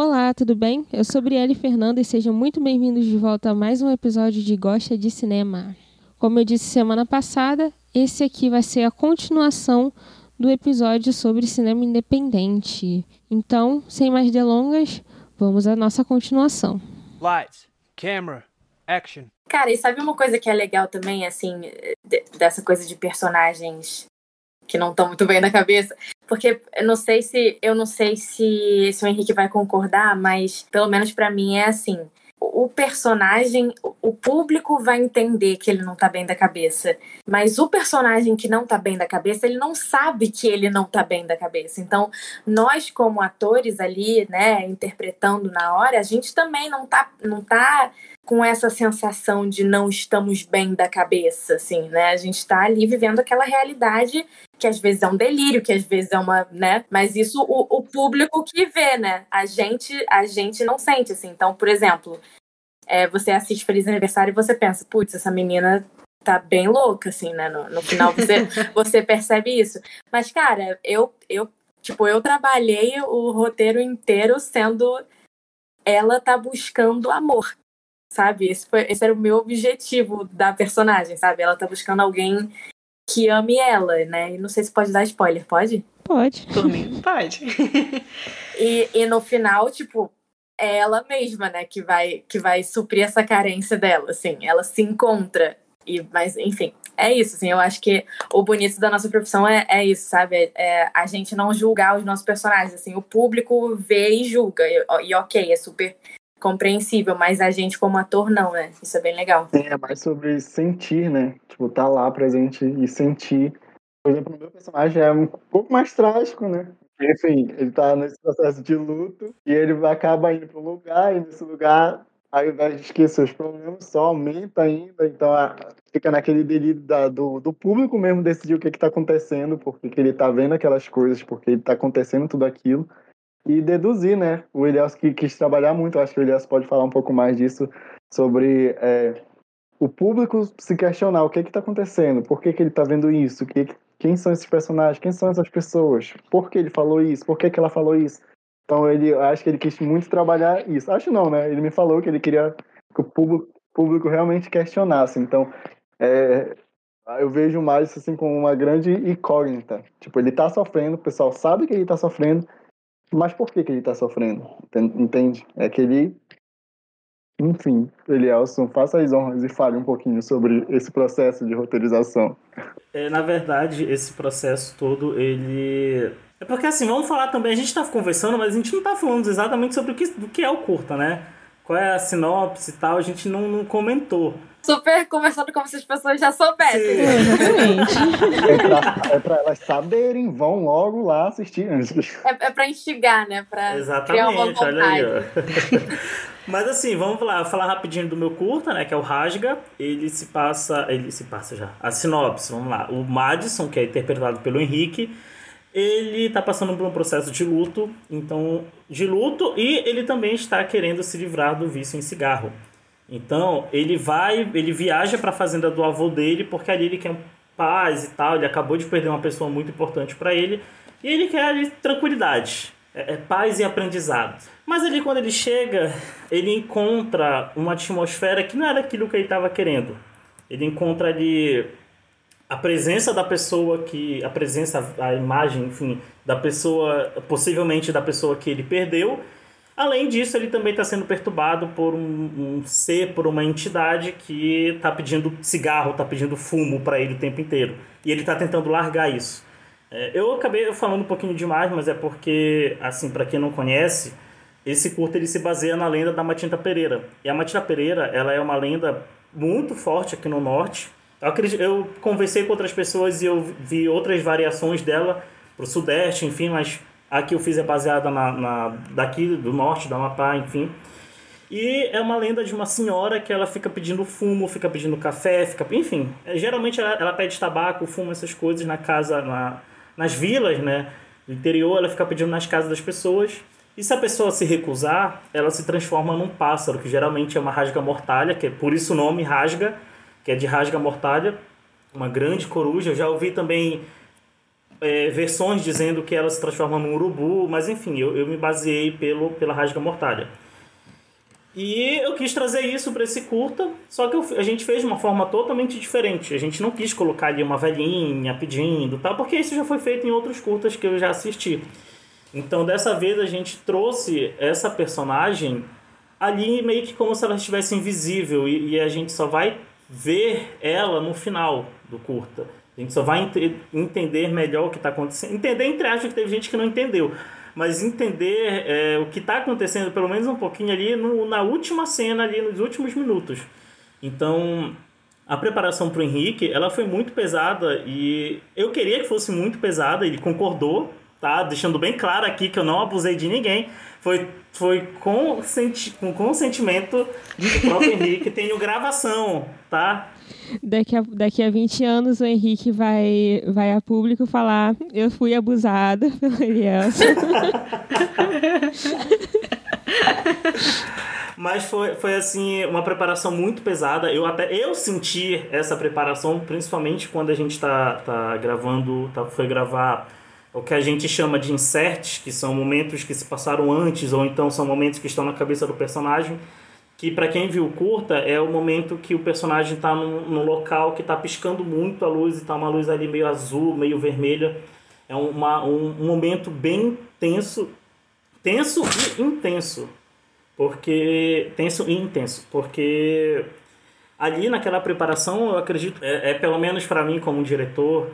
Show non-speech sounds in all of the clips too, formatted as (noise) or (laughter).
Olá, tudo bem? Eu sou Brielle Fernanda e sejam muito bem-vindos de volta a mais um episódio de Gosta de Cinema. Como eu disse semana passada, esse aqui vai ser a continuação do episódio sobre cinema independente. Então, sem mais delongas, vamos à nossa continuação. Lights, camera, action. Cara, e sabe uma coisa que é legal também, assim, dessa coisa de personagens que não estão muito bem na cabeça? Porque eu não sei se eu não sei se, se o Henrique vai concordar, mas pelo menos para mim é assim o personagem, o público vai entender que ele não tá bem da cabeça. Mas o personagem que não tá bem da cabeça, ele não sabe que ele não tá bem da cabeça. Então, nós, como atores ali, né, interpretando na hora, a gente também não tá, não tá com essa sensação de não estamos bem da cabeça, assim, né? A gente tá ali vivendo aquela realidade que às vezes é um delírio, que às vezes é uma, né? Mas isso o, o público que vê, né? A gente, a gente não sente, assim. Então, por exemplo, é, você assiste Feliz Aniversário e você pensa, putz, essa menina tá bem louca, assim, né? No, no final você, (laughs) você percebe isso. Mas, cara, eu, eu, tipo, eu trabalhei o roteiro inteiro sendo ela tá buscando amor, sabe? Esse, foi, esse era o meu objetivo da personagem, sabe? Ela tá buscando alguém que ame ela, né? E não sei se pode dar spoiler, pode? Pode. Por mim, pode. (laughs) e, e no final, tipo, é ela mesma, né, que vai, que vai suprir essa carência dela, assim. Ela se encontra. E, mas, enfim, é isso, assim. Eu acho que o bonito da nossa profissão é, é isso, sabe? É, é a gente não julgar os nossos personagens, assim. O público vê e julga. E, e ok, é super compreensível, mas a gente como ator não, né? Isso é bem legal. É mais sobre sentir, né? Tipo, tá lá presente e sentir. Por exemplo, o meu personagem é um pouco mais trágico, né? Enfim, ele tá nesse processo de luto e ele acaba indo para um lugar e nesse lugar, ao invés de esquecer os problemas, só aumenta ainda. Então a, fica naquele delírio da, do, do público mesmo decidir o que está acontecendo, porque que ele está vendo aquelas coisas, porque está acontecendo tudo aquilo. E deduzir, né? O Elias que quis trabalhar muito, acho que o Elias pode falar um pouco mais disso, sobre é, o público se questionar o que está acontecendo, por que, que ele está vendo isso, o que, quem são esses personagens? Quem são essas pessoas? Por que ele falou isso? Por que, que ela falou isso? Então ele, acho que ele quis muito trabalhar isso. Acho não, né? Ele me falou que ele queria que o público, público realmente questionasse. Então, é, eu vejo mais assim como uma grande incógnita. Tipo, ele tá sofrendo, o pessoal sabe que ele tá sofrendo, mas por que, que ele tá sofrendo? Entende? É que ele enfim, Elielson, faça as honras e fale um pouquinho sobre esse processo de roteirização. É, na verdade, esse processo todo, ele... É porque assim, vamos falar também, a gente está conversando, mas a gente não está falando exatamente sobre o que, do que é o curta, né? Qual é a sinopse e tal, a gente não, não comentou. Super conversando como se as pessoas já soubessem. é, pra, é pra elas saberem, vão logo lá assistir antes. É, é pra instigar, né? Pra Exatamente, criar uma vontade. olha aí. (laughs) Mas assim, vamos lá, falar rapidinho do meu curta, né? Que é o Rasga. Ele se passa. Ele se passa já. A sinopse, vamos lá. O Madison, que é interpretado pelo Henrique, ele tá passando por um processo de luto, então. De luto, e ele também está querendo se livrar do vício em cigarro. Então, ele vai, ele viaja para a fazenda do avô dele, porque ali ele quer paz e tal. Ele acabou de perder uma pessoa muito importante para ele. E ele quer ali tranquilidade. É, é paz e aprendizado. Mas ali quando ele chega, ele encontra uma atmosfera que não era aquilo que ele estava querendo. Ele encontra ali a presença da pessoa que a presença a imagem enfim da pessoa possivelmente da pessoa que ele perdeu além disso ele também está sendo perturbado por um, um, ser por uma entidade que está pedindo cigarro está pedindo fumo para ele o tempo inteiro e ele está tentando largar isso é, eu acabei falando um pouquinho demais, mas é porque, assim, para quem não conhece, esse curto ele se baseia na lenda da Matinta Pereira. E a Matinta Pereira, ela é uma lenda muito forte aqui no norte. Eu, acredito, eu conversei com outras pessoas e eu vi outras variações dela pro sudeste, enfim, mas a que eu fiz é baseada na, na daqui do norte, da Amapá, enfim. E é uma lenda de uma senhora que ela fica pedindo fumo, fica pedindo café, fica, enfim, é, geralmente ela, ela pede tabaco, fumo, essas coisas na casa, na, nas vilas, né? Do interior, ela fica pedindo nas casas das pessoas. E se a pessoa se recusar, ela se transforma num pássaro, que geralmente é uma rasga mortalha, que é por isso o nome rasga, que é de rasga mortalha, uma grande coruja. Eu já ouvi também é, versões dizendo que ela se transforma num urubu, mas enfim, eu, eu me baseei pelo, pela Rasga Mortalha. E eu quis trazer isso para esse curta, só que eu, a gente fez de uma forma totalmente diferente. A gente não quis colocar ali uma velhinha pedindo, tal, porque isso já foi feito em outros curtas que eu já assisti. Então, dessa vez a gente trouxe essa personagem ali meio que como se ela estivesse invisível e, e a gente só vai ver ela no final do curta. A gente só vai ent entender melhor o que está acontecendo. Entender entre aspas que teve gente que não entendeu mas entender é, o que está acontecendo, pelo menos um pouquinho ali no, na última cena, ali nos últimos minutos. Então, a preparação para o Henrique, ela foi muito pesada e eu queria que fosse muito pesada, ele concordou, tá? Deixando bem claro aqui que eu não abusei de ninguém. Foi, foi com, senti com consentimento do próprio (laughs) Henrique. Tenho gravação, tá? Daqui a, daqui a 20 anos o Henrique vai, vai a público falar: Eu fui abusada (laughs) pelo Elielson. (laughs) Mas foi, foi assim, uma preparação muito pesada. Eu até eu senti essa preparação, principalmente quando a gente está tá gravando, tá, foi gravar o que a gente chama de inserts, que são momentos que se passaram antes, ou então são momentos que estão na cabeça do personagem, que para quem viu curta é o momento que o personagem está num, local que está piscando muito a luz e está uma luz ali meio azul, meio vermelha. É uma, um, um momento bem tenso, tenso e intenso, porque tenso e intenso, porque ali naquela preparação eu acredito é, é pelo menos para mim como diretor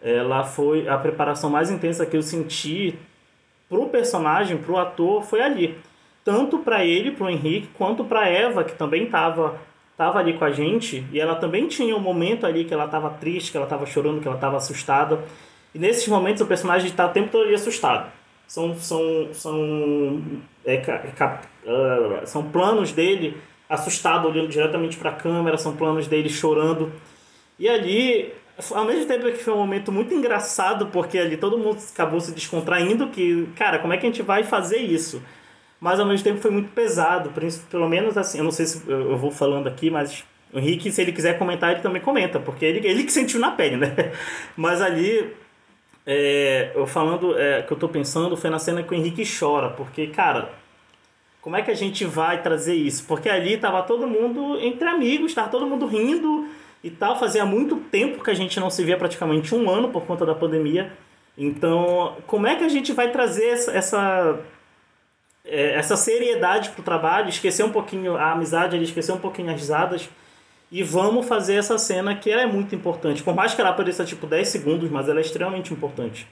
ela foi a preparação mais intensa que eu senti pro personagem, pro ator, foi ali. Tanto para ele, pro Henrique, quanto para Eva, que também tava tava ali com a gente, e ela também tinha um momento ali que ela tava triste, que ela tava chorando, que ela tava assustada. E nesses momentos o personagem está o tempo todo assustado. São são são é, uh, são planos dele assustado olhando diretamente para a câmera, são planos dele chorando. E ali ao mesmo tempo que foi um momento muito engraçado, porque ali todo mundo acabou se descontraindo, que, cara, como é que a gente vai fazer isso? Mas ao mesmo tempo foi muito pesado, pelo menos assim, eu não sei se eu vou falando aqui, mas o Henrique, se ele quiser comentar, ele também comenta, porque ele, ele que sentiu na pele, né? (laughs) Mas ali, é, eu falando, é, que eu tô pensando, foi na cena que o Henrique chora, porque, cara, como é que a gente vai trazer isso? Porque ali tava todo mundo entre amigos, tava todo mundo rindo, e tal. Fazia muito tempo que a gente não se via, praticamente um ano por conta da pandemia. Então, como é que a gente vai trazer essa, essa, essa seriedade para o trabalho, esquecer um pouquinho a amizade, esquecer um pouquinho as risadas e vamos fazer essa cena que ela é muito importante. Por mais que ela apareça tipo 10 segundos, mas ela é extremamente importante.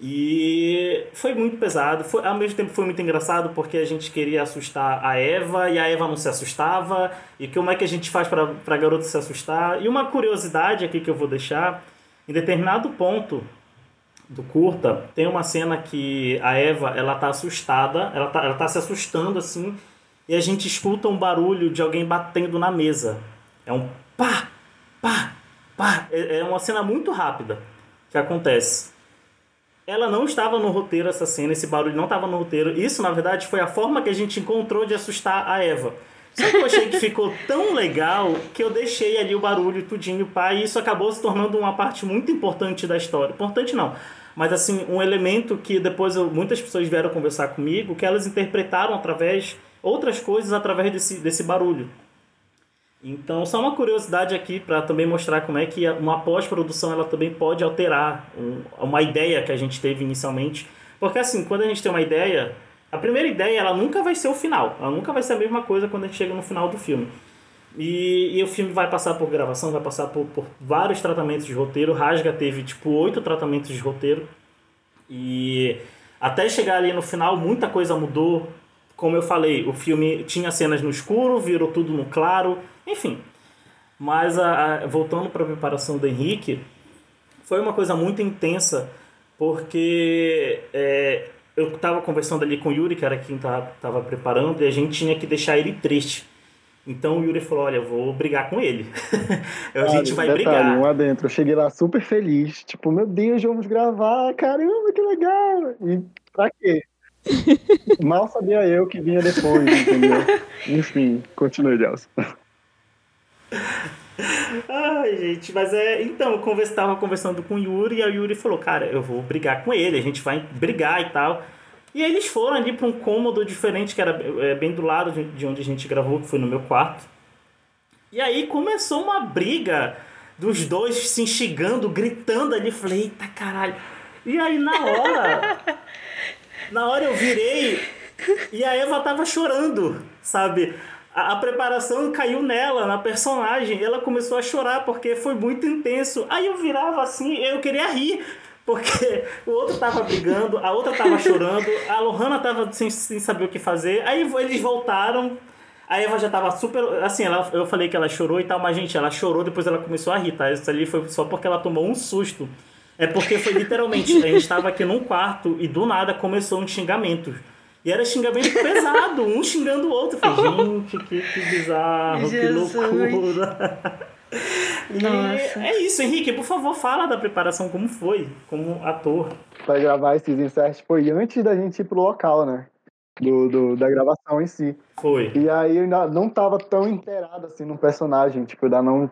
E foi muito pesado, foi, ao mesmo tempo foi muito engraçado porque a gente queria assustar a Eva e a Eva não se assustava. E como é que a gente faz para a garota se assustar? E uma curiosidade aqui que eu vou deixar: em determinado ponto do curta, tem uma cena que a Eva ela tá assustada, ela tá, ela tá se assustando assim, e a gente escuta um barulho de alguém batendo na mesa. É um pá, pá, pá. É, é uma cena muito rápida que acontece ela não estava no roteiro essa cena, esse barulho não estava no roteiro. Isso, na verdade, foi a forma que a gente encontrou de assustar a Eva. Só que eu achei que ficou (laughs) tão legal que eu deixei ali o barulho tudinho, pá, e isso acabou se tornando uma parte muito importante da história. Importante não, mas assim, um elemento que depois eu, muitas pessoas vieram conversar comigo, que elas interpretaram através, outras coisas através desse, desse barulho. Então, só uma curiosidade aqui para também mostrar como é que uma pós-produção ela também pode alterar uma ideia que a gente teve inicialmente. Porque assim, quando a gente tem uma ideia, a primeira ideia ela nunca vai ser o final. Ela nunca vai ser a mesma coisa quando a gente chega no final do filme. E, e o filme vai passar por gravação, vai passar por, por vários tratamentos de roteiro. Rasga teve tipo oito tratamentos de roteiro. E até chegar ali no final, muita coisa mudou. Como eu falei, o filme tinha cenas no escuro, virou tudo no claro enfim. Mas a, a, voltando para a preparação do Henrique, foi uma coisa muito intensa, porque é, eu estava conversando ali com o Yuri, que era quem estava preparando, e a gente tinha que deixar ele triste. Então o Yuri falou: Olha, eu vou brigar com ele. (laughs) a gente vai detalhe, brigar. Um adentro. Eu cheguei lá super feliz. Tipo, meu Deus, vamos gravar. Caramba, que legal. E pra quê? (laughs) Mal sabia eu que vinha depois, entendeu? (laughs) Enfim, continue, Gelson. Ah, Ai, gente, mas é. Então, eu conversa, tava conversando com o Yuri e o Yuri falou: Cara, eu vou brigar com ele, a gente vai brigar e tal. E aí eles foram ali para um cômodo diferente, que era é, bem do lado de onde a gente gravou, que foi no meu quarto. E aí começou uma briga dos dois se instigando, gritando ali. Falei, eita caralho. E aí na hora. (laughs) na hora eu virei e a Eva tava chorando, sabe? A, a, preparação caiu nela, na personagem. Ela começou a chorar porque foi muito intenso. Aí eu virava assim, eu queria rir. Porque o outro tava brigando, a outra tava chorando, a Lohana tava sem, sem saber o que fazer. Aí eles voltaram, a Eva já tava super. Assim, ela, eu falei que ela chorou e tal, mas, gente, ela chorou, depois ela começou a rir, tá? Isso ali foi só porque ela tomou um susto. É porque foi literalmente, a gente tava aqui num quarto e do nada começou um xingamento. E era xingamento pesado, um xingando o outro. Eu falei, gente, que, que bizarro, Jesus. que loucura. Nossa. é isso, Henrique, por favor, fala da preparação, como foi, como ator. Para gravar esses inserts foi antes da gente ir pro local, né? Do, do, da gravação em si. Foi. E aí eu ainda não tava tão inteirado assim no personagem, tipo, ainda não.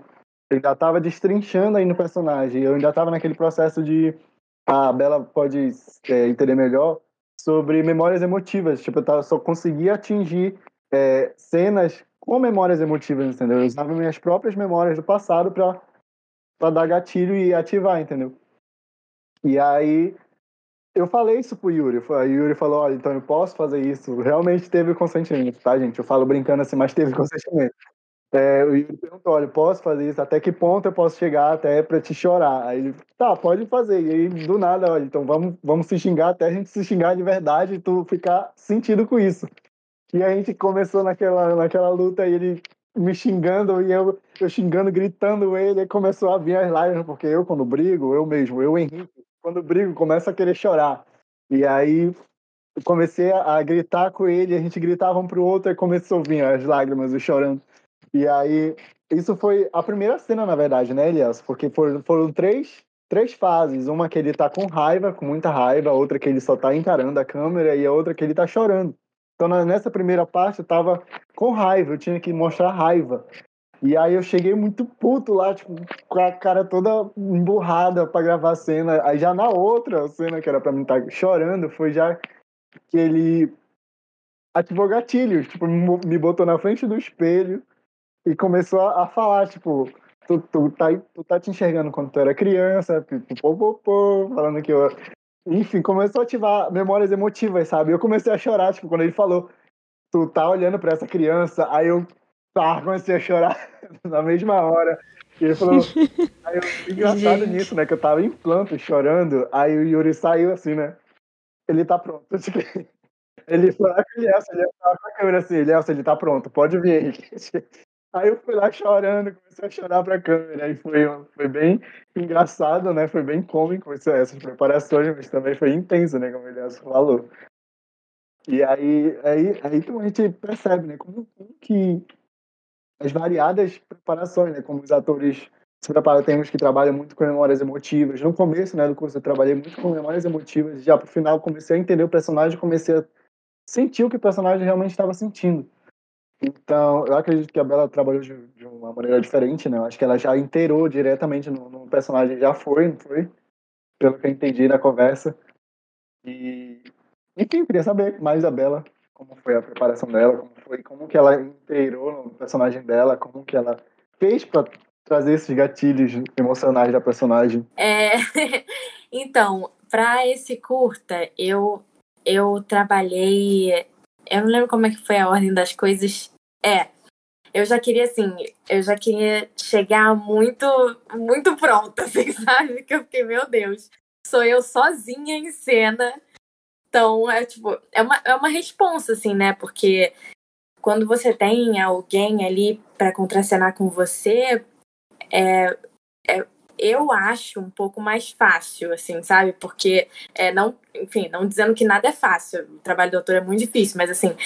Eu ainda tava destrinchando aí no personagem. Eu ainda tava naquele processo de. A Bela pode é, entender melhor sobre memórias emotivas. Tipo, eu tava, só conseguia atingir é, cenas com memórias emotivas, entendeu? Eu usava minhas próprias memórias do passado para para dar gatilho e ativar, entendeu? E aí eu falei isso pro Yuri. A Yuri falou: olha, então eu posso fazer isso. Realmente teve consentimento, tá, gente? Eu falo brincando assim, mas teve (laughs) consentimento. É, o Yuri perguntou: olha, posso fazer isso? Até que ponto eu posso chegar até pra te chorar? Aí ele, tá, pode fazer. E aí, do nada, olha, então vamos, vamos se xingar até a gente se xingar de verdade e tu ficar sentido com isso. E a gente começou naquela, naquela luta e ele me xingando e eu, eu xingando, gritando ele, e começou a vir as lágrimas, porque eu, quando brigo, eu mesmo, eu, Henrique, quando brigo, começo a querer chorar. E aí comecei a, a gritar com ele, a gente gritava um pro outro e começou a vir as lágrimas, eu chorando. E aí, isso foi a primeira cena, na verdade, né, Elias? Porque foram, foram três, três fases. Uma que ele tá com raiva, com muita raiva, outra que ele só tá encarando a câmera e a outra que ele tá chorando. Então, nessa primeira parte, eu tava com raiva, eu tinha que mostrar raiva. E aí eu cheguei muito puto lá, tipo, com a cara toda emburrada para gravar a cena. Aí já na outra cena, que era pra mim estar tá chorando, foi já que ele ativou gatilhos, tipo, me botou na frente do espelho e começou a, falar, tipo, tu, tu, tá, tu tá te enxergando quando tu era criança, pô, pô, pô, falando que eu enfim, começou a ativar memórias emotivas, sabe? Eu comecei a chorar, tipo, quando ele falou, tu tá olhando pra essa criança, aí eu tá, comecei a chorar (laughs) na mesma hora. E ele falou, (laughs) aí eu, engraçado Gente. nisso, né? Que eu tava em planto chorando, aí o Yuri saiu assim, né? Ele tá pronto. (laughs) Ele falou, ah, Elielson, ele tava com a câmera assim, Elielson, ele tá pronto, pode vir, Henrique. Aí eu fui lá chorando, comecei a chorar pra câmera. Aí foi, foi bem engraçado, né? Foi bem cômico essas preparações, mas também foi intenso, né? Como Elias falou. E aí, aí, aí então a gente percebe, né? Como, como que as variadas preparações, né? Como os atores se preparam, tem uns que trabalham muito com memórias emotivas. No começo, né, do curso eu trabalhei muito com memórias emotivas. Já pro final comecei a entender o personagem, comecei a sentir o que o personagem realmente estava sentindo. Então, eu acredito que a Bela trabalhou de, de, uma maneira diferente, né? Eu acho que ela já inteirou diretamente no, no, personagem, já foi, não foi? Pelo que eu entendi na conversa. E, enfim, eu queria saber mais da Bela, como foi a preparação dela, como foi, como que ela inteirou no personagem dela, como que ela fez para trazer esses gatilhos emocionais da personagem. É, (laughs) então, para esse curta, eu eu trabalhei eu não lembro como é que foi a ordem das coisas é, eu já queria, assim, eu já queria chegar muito, muito pronta, (laughs) assim, sabe? Que eu fiquei, meu Deus, sou eu sozinha em cena. Então, é tipo, é uma, é uma responsa, assim, né? Porque quando você tem alguém ali para contracenar com você, é, é, eu acho um pouco mais fácil, assim, sabe? Porque, é, não, enfim, não dizendo que nada é fácil, o trabalho do autor é muito difícil, mas, assim,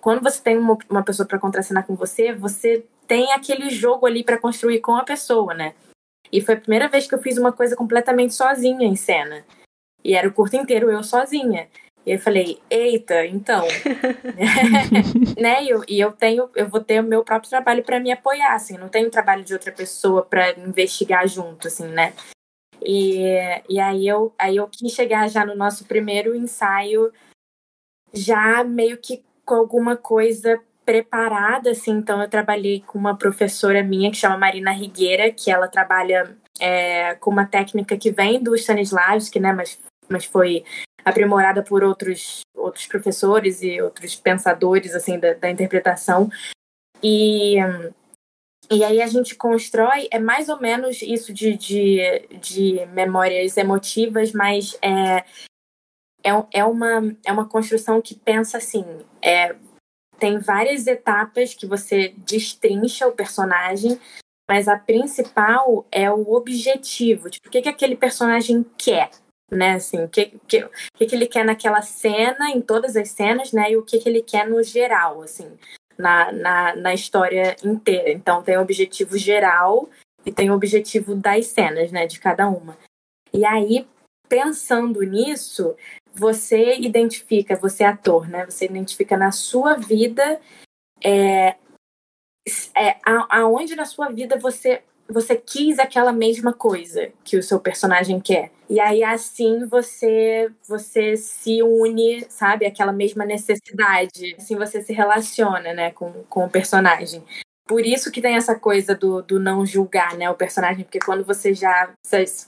quando você tem uma, uma pessoa para contracenar com você, você tem aquele jogo ali para construir com a pessoa, né? E foi a primeira vez que eu fiz uma coisa completamente sozinha em cena. E era o curto inteiro eu sozinha. E eu falei, eita, então. (laughs) né? E eu, e eu tenho, eu vou ter o meu próprio trabalho para me apoiar, assim, não tenho trabalho de outra pessoa para investigar junto, assim, né? E, e aí, eu, aí eu quis chegar já no nosso primeiro ensaio, já meio que com alguma coisa preparada, assim. Então, eu trabalhei com uma professora minha que chama Marina Rigueira, que ela trabalha é, com uma técnica que vem do Stanislavski, né? Mas, mas foi aprimorada por outros, outros professores e outros pensadores assim da, da interpretação. E, e aí a gente constrói, é mais ou menos isso de, de, de memórias emotivas, mas é, é, é, uma, é uma construção que pensa assim, é, tem várias etapas que você destrincha o personagem, mas a principal é o objetivo, tipo, o que, que aquele personagem quer, né? Assim, o que, que, que, que ele quer naquela cena, em todas as cenas, né? E o que, que ele quer no geral, assim, na, na, na história inteira. Então, tem o objetivo geral e tem o objetivo das cenas, né? De cada uma. E aí, pensando nisso, você identifica, você é ator, né? Você identifica na sua vida é, é, aonde na sua vida você você quis aquela mesma coisa que o seu personagem quer. E aí assim você você se une, sabe, aquela mesma necessidade. Assim você se relaciona, né, com, com o personagem. Por isso que tem essa coisa do, do não julgar, né, o personagem, porque quando você já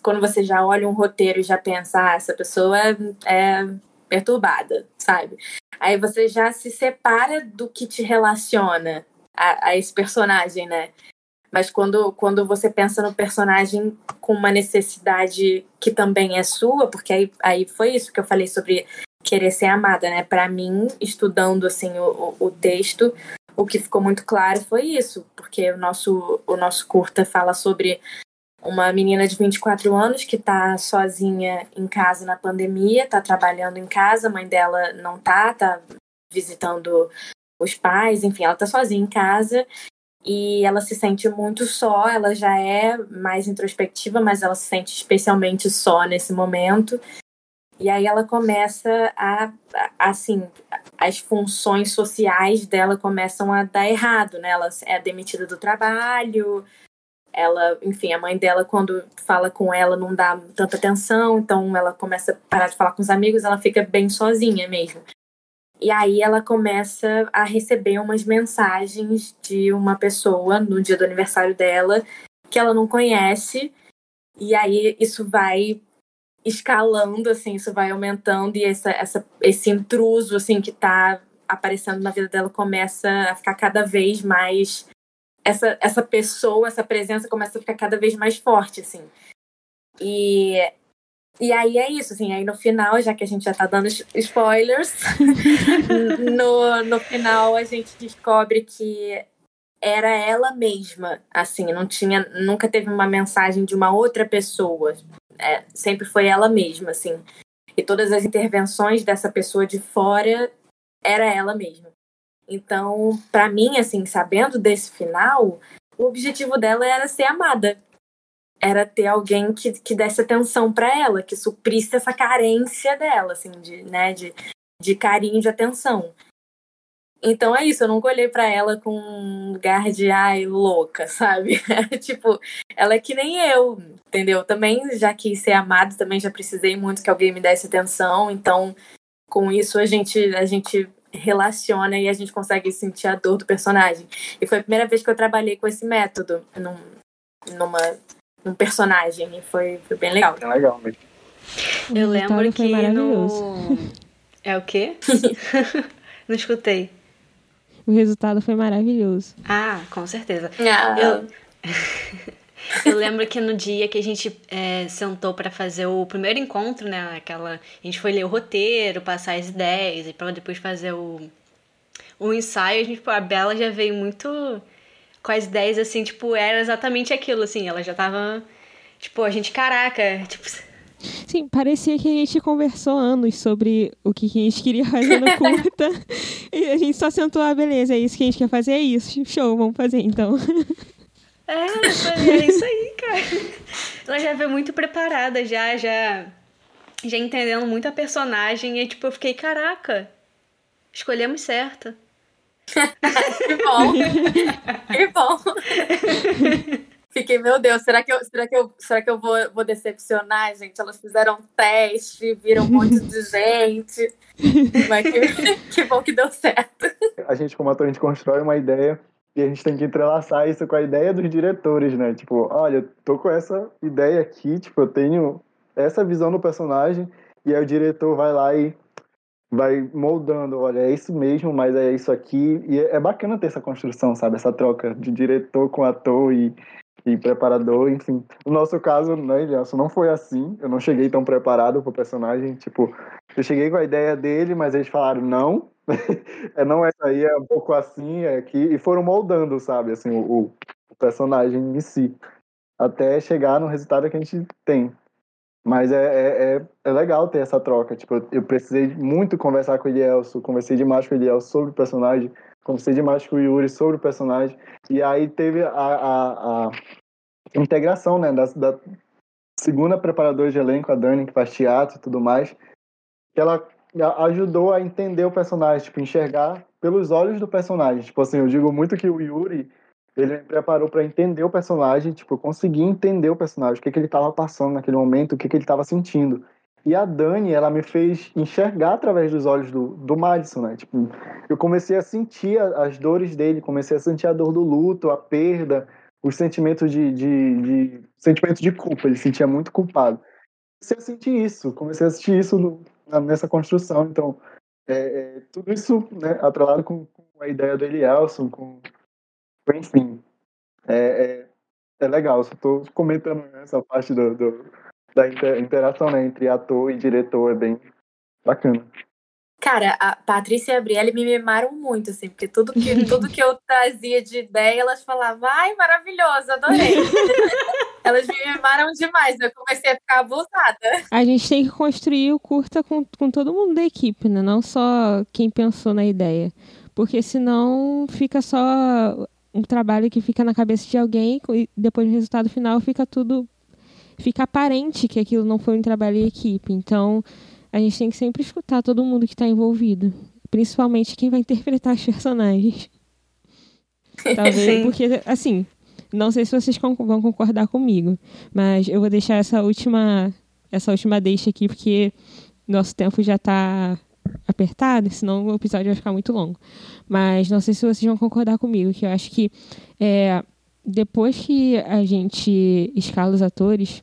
quando você já olha um roteiro e já pensa, ah, essa pessoa é perturbada, sabe? Aí você já se separa do que te relaciona a, a esse personagem, né? Mas quando, quando você pensa no personagem com uma necessidade que também é sua, porque aí, aí foi isso que eu falei sobre querer ser amada, né? Para mim, estudando assim o, o texto, o que ficou muito claro foi isso, porque o nosso, o nosso curta fala sobre uma menina de 24 anos que está sozinha em casa na pandemia, está trabalhando em casa, a mãe dela não tá, tá visitando os pais, enfim, ela está sozinha em casa e ela se sente muito só, ela já é mais introspectiva, mas ela se sente especialmente só nesse momento. E aí ela começa a, assim, as funções sociais dela começam a dar errado, né? Ela é demitida do trabalho, ela, enfim, a mãe dela quando fala com ela não dá tanta atenção, então ela começa a parar de falar com os amigos, ela fica bem sozinha mesmo. E aí ela começa a receber umas mensagens de uma pessoa no dia do aniversário dela que ela não conhece. E aí isso vai escalando, assim, isso vai aumentando e essa, essa, esse intruso, assim, que tá aparecendo na vida dela começa a ficar cada vez mais essa, essa pessoa, essa presença começa a ficar cada vez mais forte, assim. E e aí é isso, assim, aí no final, já que a gente já tá dando spoilers, (laughs) no, no final a gente descobre que era ela mesma, assim, não tinha, nunca teve uma mensagem de uma outra pessoa, é, sempre foi ela mesma, assim. E todas as intervenções dessa pessoa de fora era ela mesma. Então, para mim, assim, sabendo desse final, o objetivo dela era ser amada era ter alguém que, que desse atenção para ela, que suprisse essa carência dela, assim, de, né, de, de carinho, de atenção. Então é isso, eu nunca olhei para ela com um lugar de ai, louca, (laughs) sabe? (laughs) tipo, ela é que nem eu, entendeu? Também já quis ser amado, também já precisei muito que alguém me desse atenção, então com isso a gente a gente relaciona e a gente consegue sentir a dor do personagem. E foi a primeira vez que eu trabalhei com esse método num, numa um personagem. E foi, foi bem legal. É legal mesmo. Eu lembro que no. É o quê? (laughs) Não escutei. O resultado foi maravilhoso. Ah, com certeza. Ah. Eu... (laughs) Eu lembro que no dia que a gente é, sentou para fazer o primeiro encontro, né? Aquela, a gente foi ler o roteiro, passar as ideias e para depois fazer o, o ensaio. A, gente, a Bela já veio muito com as ideias, assim, tipo, era exatamente aquilo, assim, ela já tava, tipo, a gente, caraca, tipo... (laughs) Sim, parecia que a gente conversou anos sobre o que a gente queria fazer no (laughs) curta. e a gente só sentou, ah, beleza, é isso que a gente quer fazer, é isso. Show, vamos fazer então. É, é isso aí, cara. Ela já veio muito preparada, já, já. já entendendo muito a personagem, e tipo, eu fiquei, caraca, escolhemos certo. Que bom. que bom. Fiquei, meu Deus, será que eu, será que eu, será que eu vou, vou decepcionar, gente? Elas fizeram teste, viram um monte de gente. Mas que, que bom que deu certo. A gente, como ator, a gente constrói uma ideia e a gente tem que entrelaçar isso com a ideia dos diretores, né? Tipo, olha, tô com essa ideia aqui, tipo, eu tenho essa visão do personagem e aí o diretor vai lá e vai moldando, olha, é isso mesmo, mas é isso aqui. E é bacana ter essa construção, sabe? Essa troca de diretor com ator e, e preparador, enfim. No nosso caso, né, Elias, não foi assim. Eu não cheguei tão preparado pro personagem. Tipo, eu cheguei com a ideia dele, mas eles falaram não. (laughs) é não é aí, é um pouco assim, é aqui. E foram moldando, sabe, assim, o, o personagem em si. Até chegar no resultado que a gente tem. Mas é, é, é, é legal ter essa troca. Tipo, eu precisei muito conversar com o Elielso, conversei demais com o Elielso sobre o personagem, conversei demais com o Yuri sobre o personagem. E aí teve a, a, a integração, né, da, da, segunda preparadora de elenco, a Dani, que faz teatro e tudo mais, que ela ajudou a entender o personagem, tipo, enxergar pelos olhos do personagem. Tipo assim, eu digo muito que o Yuri ele me preparou para entender o personagem, tipo, eu consegui entender o personagem, o que, que ele estava passando naquele momento, o que, que ele estava sentindo. E a Dani, ela me fez enxergar através dos olhos do, do Madison, né? Tipo, eu comecei a sentir as dores dele, comecei a sentir a dor do luto, a perda, os sentimentos de, de, de sentimento de culpa. Ele sentia muito culpado. Comecei a sentir isso, comecei a sentir isso no, nessa construção. Então, é, é, tudo isso né, atrelado com, com, a ideia do Elielson, com, enfim, é, é, é legal. Só estou comentando essa parte do, do da interação né, entre ator e diretor, é bem bacana. Cara, a Patrícia e a Brielle me mimaram muito, assim, porque tudo que, (laughs) tudo que eu trazia de ideia, elas falavam, ai, maravilhoso, adorei. (laughs) elas me mimaram demais, eu comecei a ficar abusada. A gente tem que construir o curta com, com todo mundo da equipe, né? Não só quem pensou na ideia. Porque senão fica só um trabalho que fica na cabeça de alguém e depois no resultado final fica tudo fica aparente que aquilo não foi um trabalho em equipe. Então, a gente tem que sempre escutar todo mundo que está envolvido, principalmente quem vai (laughs) interpretar os personagens. (laughs) Talvez porque assim, não sei se vocês vão concordar comigo, mas eu vou deixar essa última essa última deixa aqui porque nosso tempo já está apertado, senão o episódio vai ficar muito longo. Mas não sei se vocês vão concordar comigo, que eu acho que é, depois que a gente escala os atores,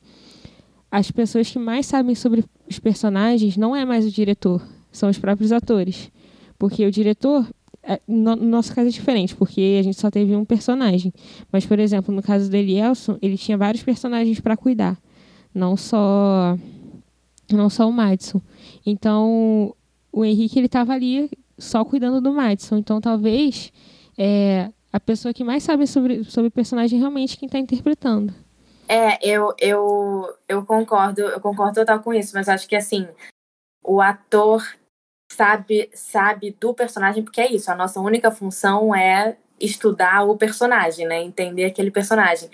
as pessoas que mais sabem sobre os personagens não é mais o diretor, são os próprios atores. Porque o diretor, é, no nosso caso é diferente, porque a gente só teve um personagem. Mas, por exemplo, no caso do Elielson, ele tinha vários personagens para cuidar, não só não só o Madison. Então, o Henrique ele estava ali só cuidando do Madison. Então, talvez é, a pessoa que mais sabe sobre, sobre o personagem é realmente quem está interpretando. É, eu, eu, eu concordo, eu concordo total com isso, mas acho que assim, o ator sabe, sabe do personagem, porque é isso, a nossa única função é estudar o personagem, né? Entender aquele personagem.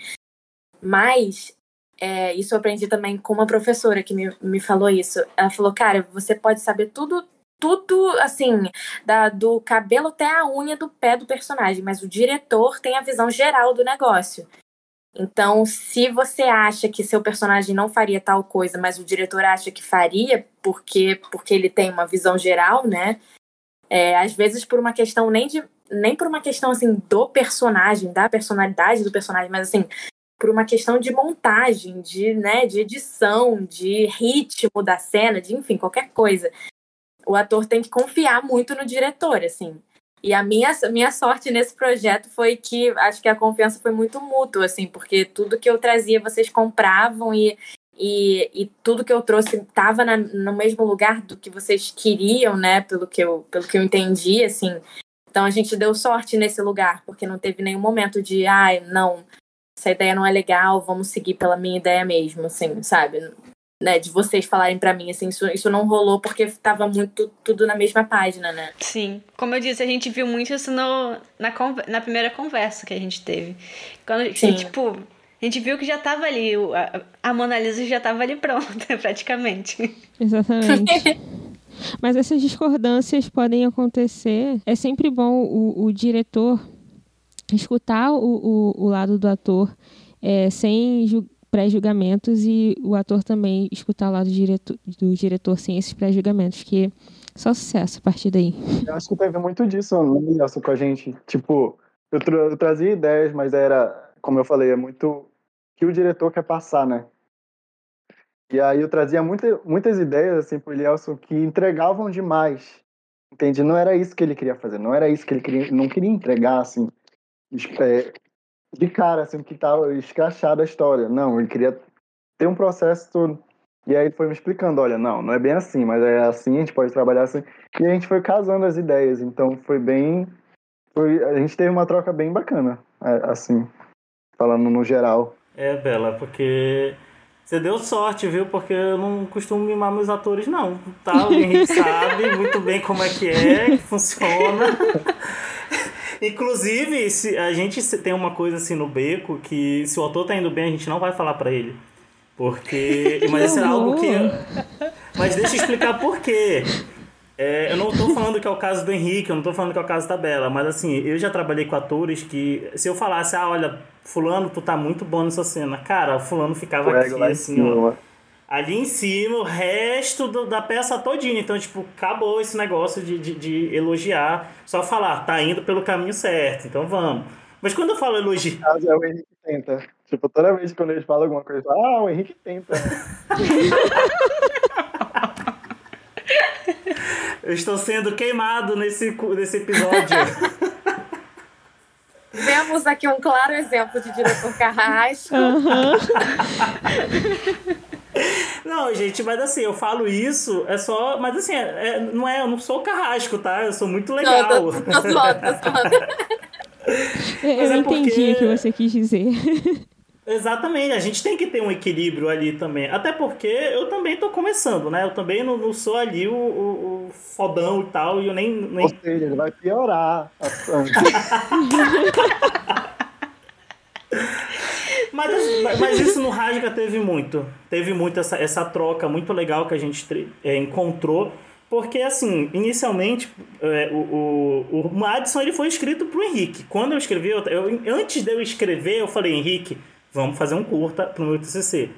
Mas é, isso eu aprendi também com uma professora que me, me falou isso. Ela falou, cara, você pode saber tudo tudo, assim, da, do cabelo até a unha do pé do personagem, mas o diretor tem a visão geral do negócio. Então, se você acha que seu personagem não faria tal coisa, mas o diretor acha que faria, porque, porque ele tem uma visão geral, né? É, às vezes por uma questão nem de nem por uma questão assim do personagem, da personalidade do personagem, mas assim por uma questão de montagem, de, né, de edição, de ritmo da cena, de enfim, qualquer coisa o ator tem que confiar muito no diretor, assim. E a minha, minha sorte nesse projeto foi que acho que a confiança foi muito mútua, assim, porque tudo que eu trazia vocês compravam e, e, e tudo que eu trouxe estava no mesmo lugar do que vocês queriam, né? Pelo que, eu, pelo que eu entendi, assim. Então a gente deu sorte nesse lugar, porque não teve nenhum momento de, ai, ah, não, essa ideia não é legal, vamos seguir pela minha ideia mesmo, assim, sabe? Né, de vocês falarem para mim, assim, isso, isso não rolou porque tava muito tudo na mesma página, né? Sim. Como eu disse, a gente viu muito isso no, na, na primeira conversa que a gente teve. Quando, Sim. tipo, A gente viu que já tava ali, a, a Mona Lisa já tava ali pronta, (laughs) praticamente. Exatamente. (laughs) Mas essas discordâncias podem acontecer. É sempre bom o, o diretor escutar o, o, o lado do ator é, sem pré-julgamentos e o ator também escutar lado do diretor, do diretor sem esses pré-julgamentos, que só sucesso a partir daí. Eu acho que teve muito disso, Nelson, com a gente. Tipo, eu, tra- eu trazia ideias, mas era, como eu falei, é muito que o diretor quer passar, né? E aí eu trazia muita, muitas ideias, assim, pro Elielson que entregavam demais. Entende? Não era isso que ele queria fazer, não era isso que ele queria, não queria entregar, assim, é, de cara, assim, que tava escrachado a história. Não, ele queria ter um processo todo. E aí ele foi me explicando, olha, não, não é bem assim, mas é assim, a gente pode trabalhar assim. E a gente foi casando as ideias, então foi bem. Foi, a gente teve uma troca bem bacana, é, assim, falando no geral. É, Bela, porque você deu sorte, viu? Porque eu não costumo mimar meus atores, não. Tá? O Henrique (laughs) sabe muito bem como é que é, que funciona. (laughs) Inclusive, se a gente tem uma coisa assim no beco que se o ator tá indo bem, a gente não vai falar pra ele. Porque. (laughs) Mas isso é algo que. Mas deixa eu explicar por quê. É, eu não tô falando que é o caso do Henrique, eu não tô falando que é o caso da Bela, mas assim, eu já trabalhei com atores que, se eu falasse, ah, olha, fulano, tu tá muito bom nessa cena, cara, o fulano ficava aqui, lá em assim, cima. ó, ali em cima, o resto do- da peça todinha. Então, tipo, acabou esse negócio de, de, de elogiar, só falar, tá indo pelo caminho certo, então vamos. Mas quando eu falo elogio, é o Henrique tenta. Tipo, toda vez quando eles falam alguma coisa, falo, ah, o Henrique tenta. (laughs) eu estou sendo queimado nesse, nesse episódio. Vemos aqui um claro exemplo de diretor carrasco. Aham. (laughs) Não, gente, mas assim, eu falo isso, é só. Mas assim, é- é- não é, eu não sou carrasco, tá? Eu sou muito Não, legal. tô, tô zoando, tô zoando. Eu Mas é entendi porque- o que você quis dizer. Exatamente, a gente tem que ter um equilíbrio ali também. Até porque eu também tô começando, né? Eu também não, não sou ali o, o- o fodão e tal, e eu nem. nem... Ou seja, ele vai piorar. (laughs) (laughs) Mas, mas isso no Rasga teve muito. Teve muito essa, essa troca muito legal que a gente é, encontrou. Porque, assim, inicialmente, é, o, o, o Madison ele foi escrito pro Henrique. Quando eu escrevi, eu, eu- antes de eu escrever, eu falei, Henrique, vamos fazer um curta pro meu TCC.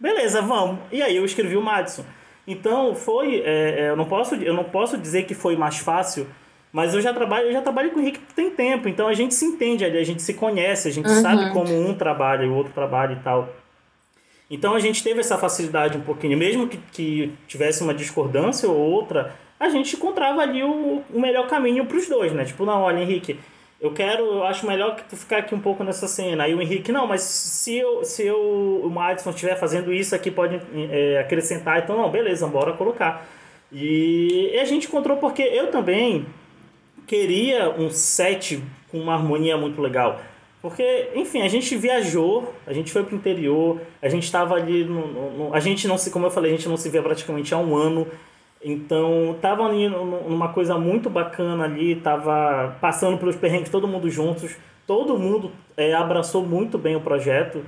Beleza, vamos. E aí eu escrevi o Madison. Então, foi... é, é, eu, não posso, eu não posso dizer que foi mais fácil, mas eu já trabalho, eu já trabalho com o Henrique tem tempo. Então, a gente se entende ali, a gente se conhece, a gente sabe como um trabalha e o outro trabalha e tal. Então a gente teve essa facilidade um pouquinho, mesmo que, que tivesse uma discordância ou outra, a gente encontrava ali o, o melhor caminho para os dois, né? Tipo, não, olha, Henrique, eu quero, eu acho melhor que tu ficar aqui um pouco nessa cena. Aí o Henrique, não, mas se eu, se eu, o Madison estiver fazendo isso aqui, pode é, acrescentar. Então, não, beleza, bora colocar. E a gente encontrou porque eu também queria um set com uma harmonia muito legal. Porque, enfim, a gente viajou, a gente foi pro interior, a gente estava ali no, no- A gente não se, como eu falei, a gente não se via praticamente há um ano. Então, tava ali nu- numa coisa muito bacana ali, tava passando pelos perrengues todo mundo juntos. Todo mundo é, abraçou muito bem o projeto.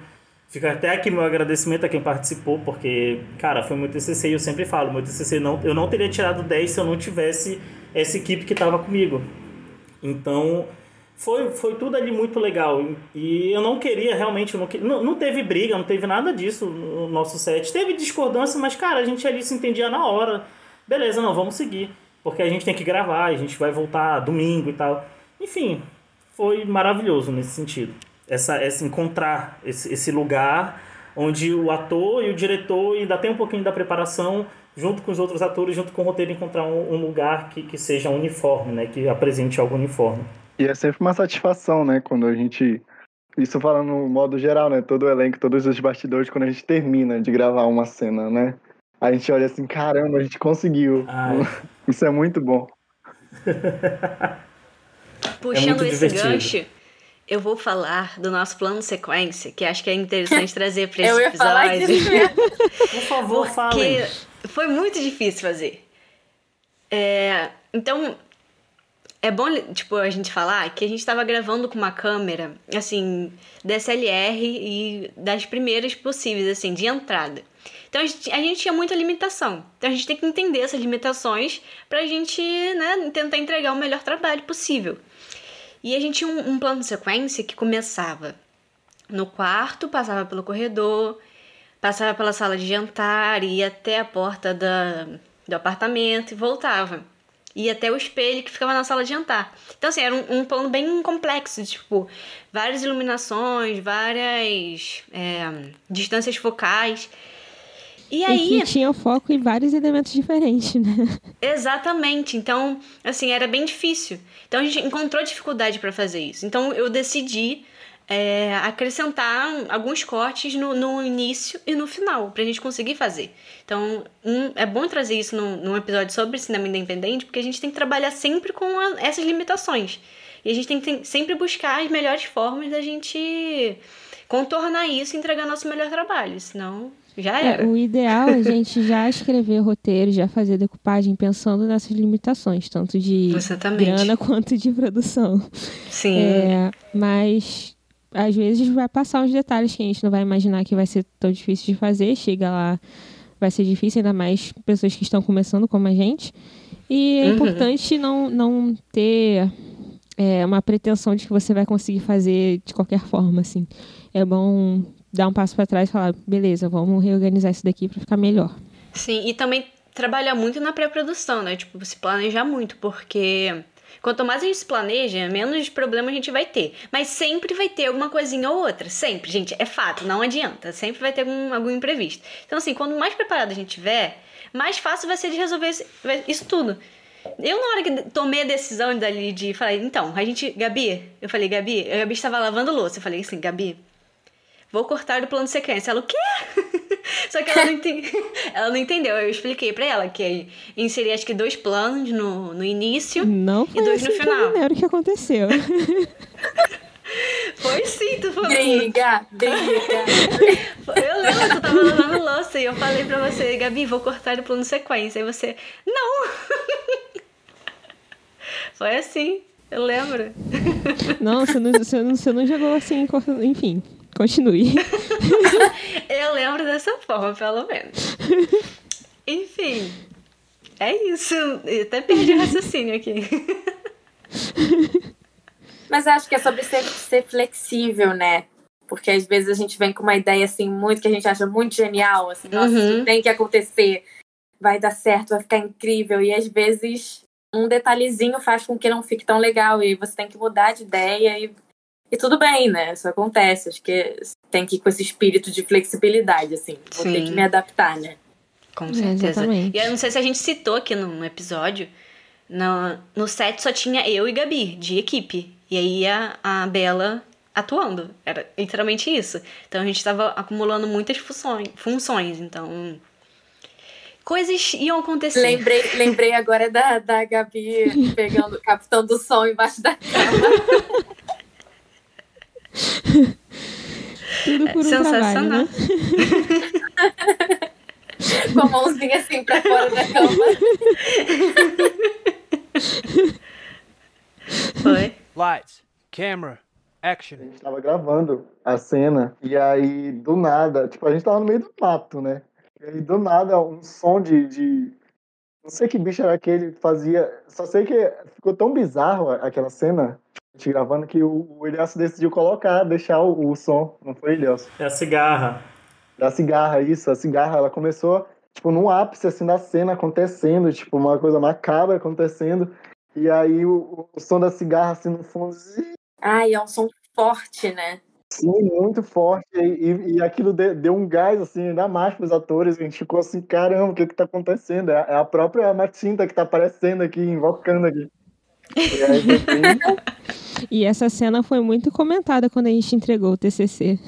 Fica até aqui meu agradecimento a quem participou, porque, cara, foi meu TCC e eu sempre falo, meu TCC não, eu não teria tirado 10 se eu não tivesse essa equipe que estava comigo. Então, foi, foi tudo ali muito legal. E eu não queria realmente, não, não, teve briga, não teve nada disso no nosso set. Teve discordância, mas, cara, a gente ali se entendia na hora. Beleza, não, vamos seguir. Porque a gente tem que gravar, a gente vai voltar domingo e tal. Enfim, foi maravilhoso nesse sentido. Essa, essa encontrar esse, esse lugar onde o ator e o diretor ainda tem um pouquinho da preparação junto com os outros atores, junto com o roteiro, encontrar um, um lugar que, que seja uniforme, né? Que apresente algo uniforme. E é sempre uma satisfação, né? Quando a gente. Isso falando no modo geral, né? Todo o elenco, todos os bastidores, quando a gente termina de gravar uma cena, né? A gente olha assim, caramba, a gente conseguiu. Ai. (laughs) Isso é muito bom. (laughs) Puxando muito esse gancho, eu vou falar do nosso plano de sequência, que acho que é interessante (laughs) trazer para esse Eu ia falar episódio. disso mesmo. Por favor. Porque foi muito difícil fazer. É, então, é bom, tipo, a gente falar que a gente tava gravando com uma câmera, assim, DSLR e das primeiras possíveis, assim, de entrada. Então a gente, a gente tinha muita limitação. Então a gente tem que entender essas limitações pra gente, né, tentar entregar o melhor trabalho possível. E a gente tinha um, um plano de sequência que começava no quarto, passava pelo corredor, passava pela sala de jantar, ia até a porta da, do apartamento e voltava e até o espelho que ficava na sala de jantar. Então, assim, era um, um plano bem complexo, tipo, várias iluminações, várias é, distâncias focais. E aí. E que tinha foco em vários elementos diferentes, né? (laughs) Exatamente. Então, assim, era bem difícil. Então a gente encontrou dificuldade para fazer isso. Então eu decidi é, acrescentar alguns cortes no, no, início e no final, pra gente conseguir fazer. Então, um, é bom trazer isso num, num, episódio sobre cinema independente, porque a gente tem que trabalhar sempre com a, essas limitações. E a gente tem que sempre buscar as melhores formas da gente contornar isso e entregar nosso melhor trabalho, senão já é, era. É, o ideal é a gente já (laughs) escrever roteiro, já fazer decupagem pensando nessas limitações, tanto de Exatamente. grana (laughs) quanto de produção. Sim. É, mas às vezes vai passar uns detalhes que a gente não vai imaginar que vai ser tão difícil de fazer. Chega lá, vai ser difícil, ainda mais pessoas que estão começando como a gente. E é uhum. importante não, não ter é, uma pretensão de que você vai conseguir fazer de qualquer forma, assim. É bom dar um passo para trás e falar, beleza, vamos reorganizar isso daqui para ficar melhor. Sim, e também trabalhar muito na pré-produção, né? Tipo, se planejar muito, porque Quanto mais a gente se planeja, menos problema a gente vai ter. Mas sempre vai ter alguma coisinha ou outra. Sempre, gente, é fato, não adianta. Sempre vai ter algum, algum imprevisto. Então, assim, quanto mais preparado a gente tiver, mais fácil vai ser de resolver isso tudo. Eu, na hora que tomei a decisão dali de falar, então, a gente, Gabi, eu falei, Gabi, a Gabi estava lavando louça. Eu falei assim, Gabi, vou cortar o plano de sequência. Ela, o quê? (laughs) Só que ela não, (laughs) ela não entendeu. Eu expliquei pra ela que inseri acho que dois planos no, no início não e dois assim no final. Não era o que aconteceu. (laughs) Foi sim, tu falou. Briga, briga. Eu lembro, tu tava lavando louça e eu falei pra você, Gabi, vou cortar o plano sequência. E você, não! Foi assim, eu lembro. Não, você não, você não, você não jogou assim, enfim. Continue. (laughs) eu lembro dessa forma, pelo menos. Enfim, é isso. Eu até perdi o raciocínio aqui. (laughs) Mas acho que é sobre ser, ser flexível, né? Porque às vezes a gente vem com uma ideia assim, muito que a gente acha muito genial, assim, nossa, uhum. isso tem que acontecer, vai dar certo, vai ficar incrível. E às vezes um detalhezinho faz com que não fique tão legal e você tem que mudar de ideia e e tudo bem, né? Isso acontece. Acho que tem que ir com esse espírito de flexibilidade, assim. Vou Sim. ter que me adaptar, né? Com certeza. É, e eu não sei se a gente citou aqui no episódio. No, no set só tinha eu e Gabi, de equipe. E aí a, a Bela atuando. Era literalmente isso. Então a gente estava acumulando muitas funções, funções. Então. Coisas iam acontecer. Lembrei, lembrei agora da, da Gabi (laughs) pegando, captando o som embaixo da cama. (laughs) (laughs) Tudo por um Sensacional. Trabalho, né? (laughs) Com a mãozinha assim pra fora da cama. (laughs) Foi. Lights, camera, action. A gente tava gravando a cena e aí, do nada, tipo, a gente tava no meio do mato, né? E aí, do nada, um som de, de... Não sei que bicho era aquele que fazia. Só sei que ficou tão bizarro aquela cena gente gravando que o, o Elias decidiu colocar, deixar o, o som, não foi, Elias? É a cigarra. Da cigarra, isso, a cigarra, ela começou, tipo, no ápice, assim, da cena acontecendo, tipo, uma coisa macabra acontecendo, e aí o, o som da cigarra, assim, no fundo... Ai, é um som forte, né? Sim, muito forte, e, e aquilo deu, deu um gás, assim, ainda mais para os atores, a gente ficou assim, caramba, o que que tá acontecendo? É, é a própria Matinta que tá aparecendo aqui, invocando aqui. E aí, (laughs) E essa cena foi muito comentada quando a gente entregou o TCC.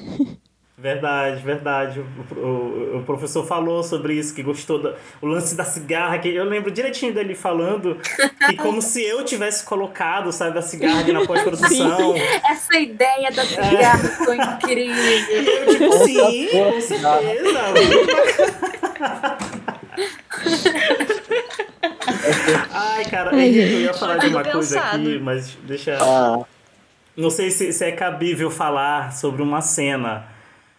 Verdade, verdade. O, o, o, professor falou sobre isso, que gostou do o lance da cigarra, que eu lembro direitinho dele falando que como se eu tivesse colocado, sabe, a cigarra ali na pós-produção. Essa ideia da cigarra é. foi incrível. Eu, tipo, sim, com certeza. (laughs) Ai, cara, Ai, eu gente. ia falar de uma coisa aqui, mas deixa. Ah, Não sei se, se é cabível falar sobre uma cena.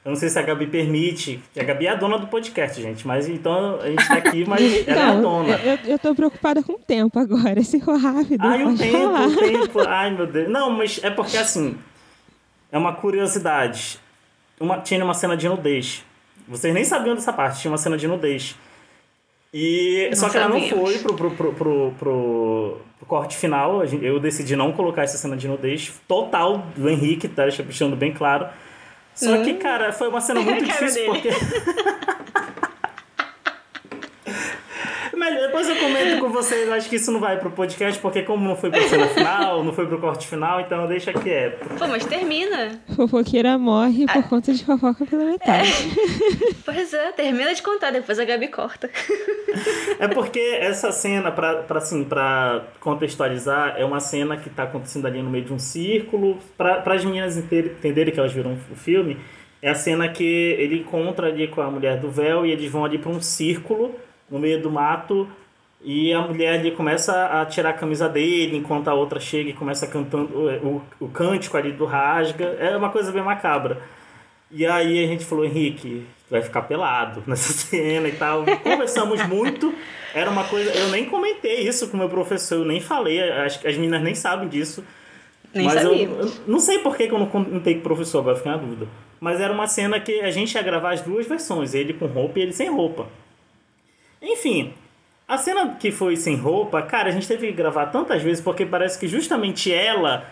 Eu não sei se a Gabi permite. que A Gabi é a dona do podcast, gente. Mas então a gente tá aqui, mas (laughs) ela é a Não, dona. eu, eu tô preocupada com o tempo agora. (laughs) Se for rápido, Ai, o tempo, falar. o tempo. Ai, meu Deus. Não, mas é porque assim. É uma curiosidade. Uma, tinha uma cena de nudez. Vocês nem sabiam dessa parte, tinha uma cena de nudez. E, Não só que ela não foi pro, pro, pro, pro, pro- corte final. Eu decidi não colocar essa cena de nudez total do Henrique, tá deixando bem claro. Só que, cara, foi uma cena muito (laughs) difícil porque. (laughs) Melhor, depois eu comento com vocês, acho que isso não vai pro podcast, porque como não foi pra cena final, não foi pro corte final, então deixa quieto. Pô, mas termina. Fofoqueira morre Ah. por conta de fofoca pela metade. (laughs) Pois é, termina de contar, depois a Gabi corta. (laughs) É porque essa cena, pra, pra, assim, pra contextualizar, é uma cena que tá acontecendo ali no meio de um círculo. Pra, as meninas entenderem que elas viram o filme, é a cena que ele encontra ali com a mulher do véu e eles vão ali pra um círculo no meio do mato. E a mulher ali começa a tirar a camisa dele, enquanto a outra chega e começa cantando o, o, cântico ali do rasga. É uma coisa bem macabra. E aí a gente falou, Henrique, vai ficar pelado (laughs) nessa cena e tal. Conversamos (laughs) muito. Era uma coisa. Eu nem comentei isso com o meu professor, eu nem falei. Acho que as meninas nem sabem disso. Nem mas eu, eu não sei por que que eu não comentei com o professor, agora fiquei na dúvida. Mas era uma cena que a gente ia gravar as duas versões, ele com roupa e ele sem roupa. Enfim, a cena que foi sem roupa, cara, a gente teve que gravar tantas vezes porque parece que justamente ela,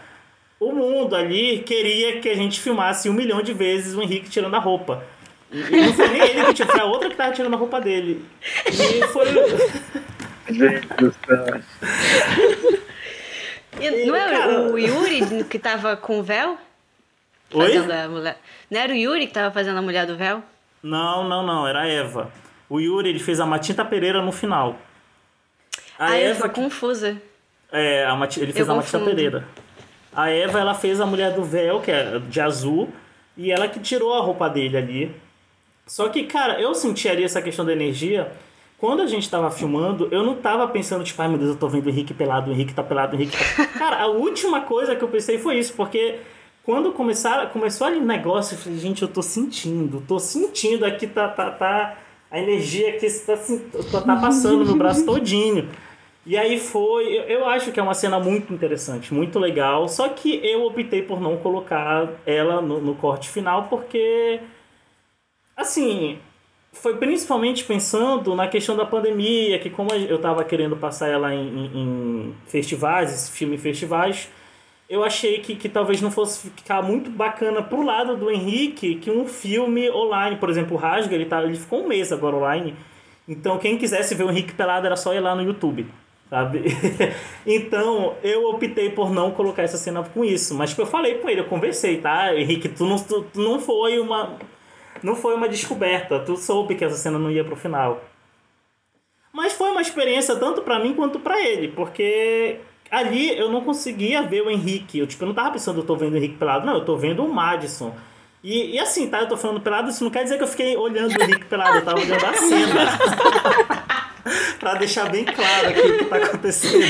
o mundo ali, queria que a gente filmasse um milhão de vezes o Henrique tirando a roupa. E não foi nem ele que tirou, foi a outra que tava tirando a roupa dele. E foi. gente do céu. E não é cara- o Yuri que tava com o véu? Oi? Fazendo a mulher. Não era o Yuri que tava fazendo a mulher do véu? Não, não, não, era a Eva. O Yuri ele fez a Matinta Pereira no final. A eu Eva tô confusa. É, a Mati- ele fez Eu a Matilda confundo. Pereira. A Eva, ela fez a mulher do véu, que é de azul, e ela que tirou a roupa dele ali. Só que, cara, eu senti ali essa questão da energia. Quando a gente tava filmando, eu não tava pensando, tipo, ai meu Deus, eu tô vendo o Henrique pelado, o Henrique tá pelado, o Henrique tá... (laughs) Cara, a última coisa que eu pensei foi isso, porque quando começaram, começou ali o negócio, eu falei, gente, eu tô sentindo, tô sentindo aqui, tá, tá, tá, a energia que tá, assim, tá, tá passando no meu braço (laughs) todinho. E aí foi, eu, eu acho que é uma cena muito interessante, muito legal, só que eu optei por não colocar ela no, no corte final, porque, assim, foi principalmente pensando na questão da pandemia, que como eu tava querendo passar ela em, em- em festivais, esse filme em festivais, eu achei que, que talvez não fosse ficar muito bacana pro lado do Henrique que um filme online, por exemplo, o Rasga, ele, tá, ele ficou um mês agora online, então quem quisesse ver o Henrique pelado era só ir lá no YouTube, sabe? (laughs) então eu optei por não colocar essa cena com isso, mas tipo, eu falei com ele, eu conversei, tá? Henrique, tu não, tu, tu não foi uma não foi uma descoberta, tu soube que essa cena não ia pro final. Mas foi uma experiência tanto pra mim quanto pra ele, porque ali eu não conseguia ver o Henrique. Eu, tipo, eu não tava pensando, eu tô vendo o Henrique pelado. Não, eu tô vendo o Madison. E, e assim, tá? Eu tô falando pelado, isso não quer dizer que eu fiquei olhando o Henrique pelado, eu tava olhando a (laughs) cena. (laughs) pra deixar bem claro aqui o que tá acontecendo.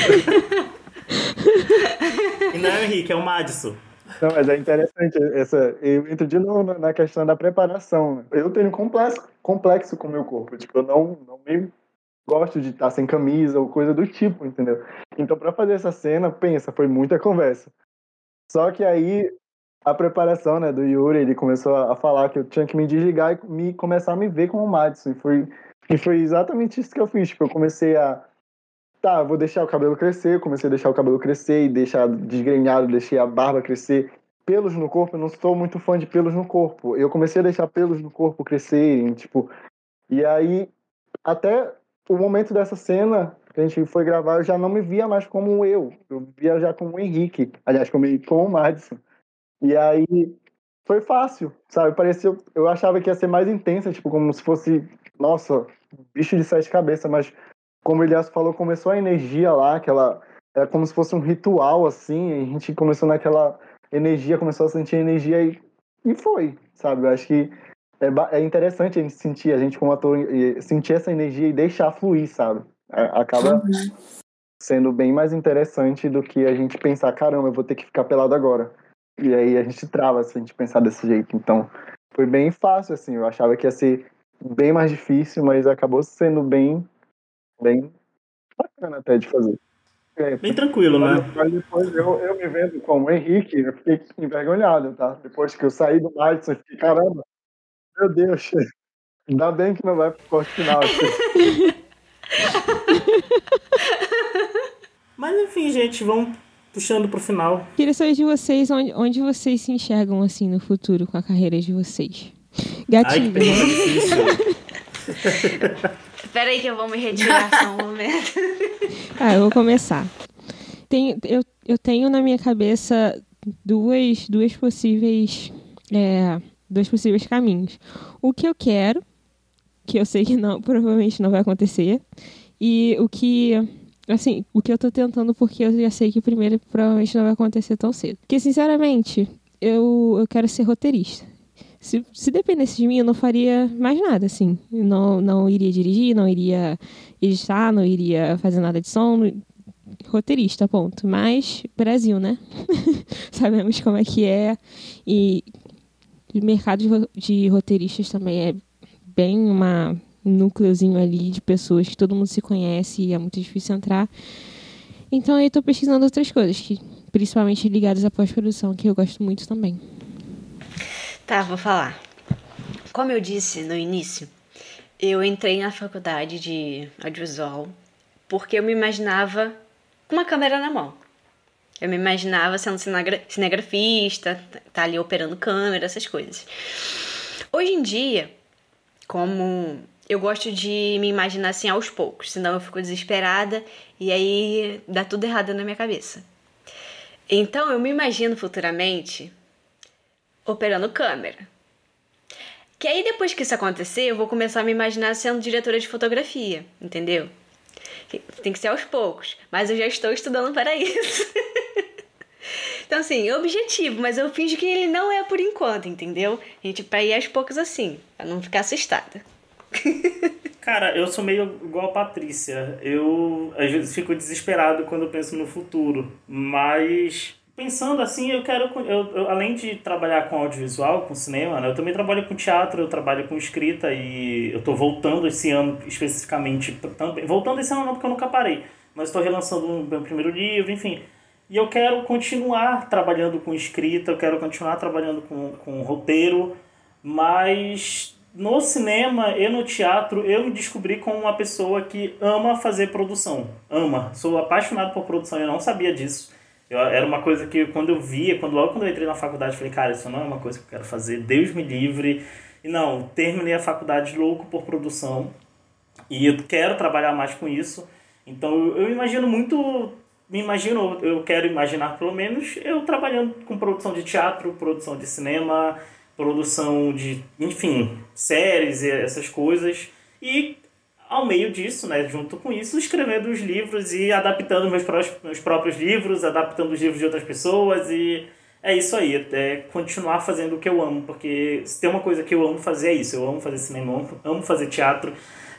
e não é o Henrique, é o Madison. Não, mas é interessante essa. Eu entro de novo na- questão da preparação. né? Eu tenho complexo, complexo com o meu corpo. Tipo, eu não, não me gosto de estar sem camisa ou coisa do tipo, entendeu? Então, pra fazer essa cena, pensa, foi muita conversa. Só que aí a preparação, né, do Yuri, ele começou a falar que eu tinha que me desligar e me começar a me ver como o Madison. E foi, e foi exatamente isso que eu fiz. Tipo, eu comecei a tá, vou deixar o cabelo crescer, comecei a deixar o cabelo crescer e deixar desgrenhado, deixei a barba crescer. Pelos no corpo, eu não sou muito fã de pelos no corpo. Eu comecei a deixar pelos no corpo crescerem, tipo. E aí, até o momento dessa cena que a gente foi gravar, eu já não me via mais como eu. Eu via já como o Henrique. Aliás, como, como o Madison. E aí foi fácil, sabe? Parecia, eu achava que ia ser mais intensa, tipo, como se fosse, nossa, bicho de sete cabeças, mas como o Elias falou, começou a energia lá, aquela. Era como se fosse um ritual, assim, a gente começou naquela energia, começou a sentir energia e, e foi, sabe? Eu acho que é, é interessante a gente sentir, a gente como ator, sentir essa energia e deixar fluir, sabe? A- Acaba sendo bem mais interessante do que a gente pensar, caramba, eu vou ter que ficar pelado agora. E aí a gente trava se a gente pensar desse jeito. Então, foi bem fácil, assim. Eu achava que ia ser bem mais difícil, mas acabou sendo bem, bem bacana até de fazer. É, bem tranquilo, mas, né? Mas depois eu, eu me vendo como Henrique, eu fiquei envergonhado, tá? Depois que eu saí do Madison, eu fiquei, caramba, meu Deus, ainda bem que não vai pro corte final. Assim. (laughs) mas enfim, gente, vamos puxando pro final. Queria saber de vocês onde, onde vocês se enxergam assim no futuro com a carreira de vocês. Gatinho. Ai, Espera (laughs) aí que eu vou me retirar só um momento. (laughs) Ah, eu vou começar. Tem, eu, eu tenho na minha cabeça duas, duas possíveis é, dois possíveis caminhos. O que eu quero, que eu sei que não, (laughs) provavelmente não vai acontecer, e o que assim, o que eu tô tentando porque eu já sei que primeiro provavelmente não vai acontecer tão cedo. Porque sinceramente, eu, eu quero ser roteirista. Se, se dependesse de mim, eu não faria mais nada, assim. Não, não iria dirigir, não iria editar, não iria fazer nada de som. Roteirista, ponto. Mas, Brasil, né? (laughs) Sabemos como é que é. E o mercado de, de roteiristas também é bem uma um núcleozinho ali de pessoas que todo mundo se conhece e é muito difícil entrar. Então eu estou pesquisando outras coisas, que, principalmente ligadas à pós-produção, que eu gosto muito também. Tá, vou falar. Como eu disse no início, eu entrei na faculdade de audiovisual porque eu me imaginava com uma câmera na mão. Eu me imaginava sendo cinegra cinegrafista, tá ali operando câmera, essas coisas. Hoje em dia, como eu gosto de me imaginar assim aos poucos, senão eu fico desesperada e aí dá tudo errado na minha cabeça. Então eu me imagino futuramente operando câmera. Que aí depois que isso acontecer, eu vou começar a me imaginar sendo diretora de fotografia, entendeu? Tem que ser aos poucos, mas eu já estou estudando para isso. (laughs) então, assim, objetivo, mas eu finge que ele não é por enquanto, entendeu? A gente, pra ir aos poucos assim, pra não ficar assustada. (laughs) Cara, eu sou meio igual a Patrícia. Eu às vezes fico desesperado quando penso no futuro, mas pensando assim, eu quero. Eu, eu, além de trabalhar com audiovisual, com cinema, né, eu também trabalho com teatro, eu trabalho com escrita e eu tô voltando esse ano especificamente também. Voltando esse ano não, porque eu nunca parei, mas estou relançando o meu primeiro livro, enfim. E eu quero continuar trabalhando com escrita, eu quero continuar trabalhando com, com roteiro, mas no cinema e no teatro eu me descobri como uma pessoa que ama fazer produção. Ama. Sou apaixonado por produção, eu não sabia disso. Eu, era uma coisa que quando eu via, quando logo quando eu entrei na faculdade, eu falei, cara, isso não é uma coisa que eu quero fazer, Deus me livre. E não, terminei a faculdade louco por produção e eu quero trabalhar mais com isso. Então eu, imagino muito, me imagino, eu quero imaginar pelo menos eu trabalhando com produção de teatro, produção de cinema, produção de, enfim, séries e essas coisas. E ao meio disso, né, junto com isso, escrevendo os livros e adaptando meus, meus próprios livros, adaptando os livros de outras pessoas e é isso aí, é continuar fazendo o que eu amo, porque se tem uma coisa que eu amo fazer é isso, eu amo fazer cinema, amo, fazer teatro,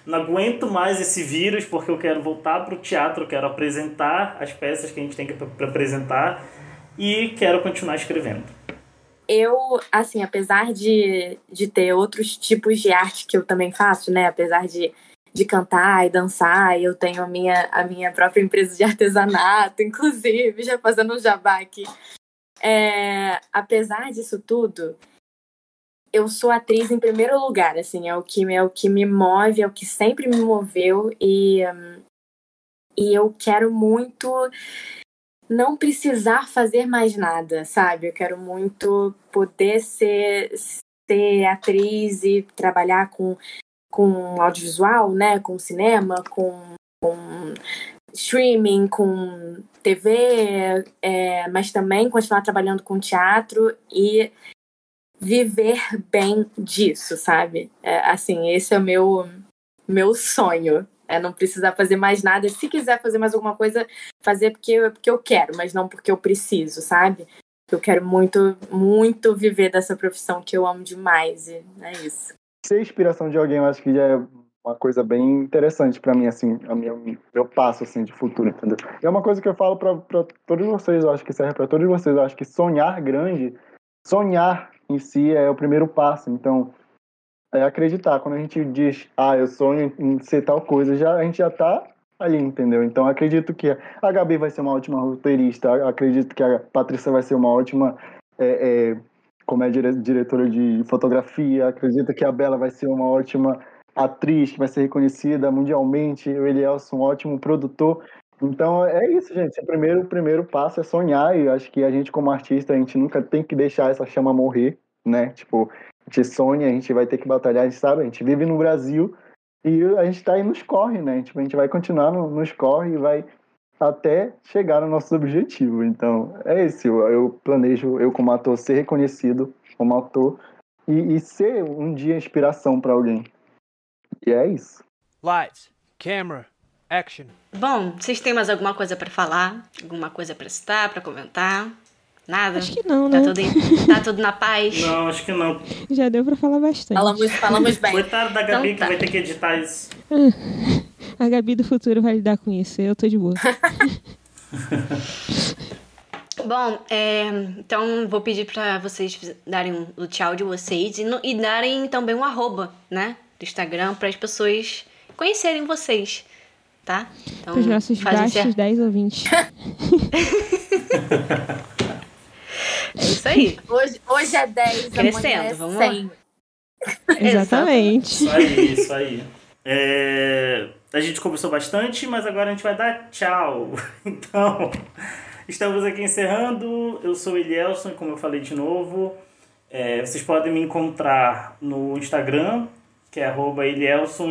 não aguento mais esse vírus porque eu quero voltar para o teatro, quero apresentar as peças que a gente tem para apresentar e quero continuar escrevendo. Eu, assim, apesar de, de ter outros tipos de arte que eu também faço, né, apesar de de cantar e dançar, eu tenho a minha, a minha própria empresa de (laughs) artesanato, inclusive, já fazendo um jabá aqui. É, apesar disso tudo, eu sou atriz em primeiro lugar, assim, é o que, é o que me move, é o que sempre me moveu, e, e eu quero muito não precisar fazer mais nada, sabe? Eu quero muito poder ser, ser atriz e trabalhar com com audiovisual, né, com cinema, com, com streaming, com TV, é, mas também continuar trabalhando com teatro e viver bem disso, sabe? É, assim, esse é o meu, meu sonho. É não precisar fazer mais nada. Se quiser fazer mais alguma coisa, fazer porque, porque eu quero, mas não porque eu preciso, sabe? Eu quero muito, muito viver dessa profissão que eu amo demais. E é isso ser inspiração de alguém, eu acho que já é uma coisa bem interessante para mim, assim, a minha, meu passo, assim, de futuro, entendeu? É uma coisa que eu falo para todos vocês, eu acho que serve para todos vocês, eu acho que sonhar grande, sonhar em si é o primeiro passo, então, é acreditar, quando a gente diz, ah, eu sonho em ser tal coisa, já, a gente já tá ali, entendeu? Então, acredito que a Gabi vai ser uma ótima roteirista, acredito que a Patrícia vai ser uma ótima é, é, como é diretora de fotografia, acredito que a Bela vai ser uma ótima atriz que vai ser reconhecida mundialmente, o Elielson, um ótimo produtor. Então é isso, gente. O primeiro, o primeiro passo é sonhar, e acho que a gente, como artista, a gente nunca tem que deixar essa chama morrer, né? Tipo, a gente sonha, a gente vai ter que batalhar, a gente sabe, a gente vive no Brasil e a gente tá aí nos corre, né? Tipo, a gente vai continuar no, nos corre e vai até chegar no nosso objetivo. Então, é esse. Eu, eu planejo, eu como ator, ser reconhecido como ator e, e ser um dia inspiração para alguém. E é isso. Lights, camera, action. Bom, vocês têm mais alguma coisa para falar? Alguma coisa para citar, para comentar? Nada? Acho que não, tá né? Tudo em, tá tudo na paz? Não, acho que não. Já deu pra falar bastante. Falamos, falamos bem. Coitado da Gabi Então tá. que vai ter que editar isso. A Gabi do futuro vai lidar com isso. Eu tô de boa. (laughs) Bom, é, então vou pedir pra vocês darem o tchau de vocês e, no- e darem também um arroba, né? Do Instagram para as pessoas conhecerem vocês, tá? Então, Para os nossos um cer- 10 ouvintes. É isso aí. Hoje, hoje é 10, Crescendo, amanhã é vamos lá. 100. Exatamente. Isso aí, isso aí. É, a gente conversou bastante, mas agora a gente vai dar tchau. (laughs) Então, estamos aqui encerrando. Eu sou o Elielson, como eu falei de novo. É, vocês podem me encontrar no Instagram, que é arroba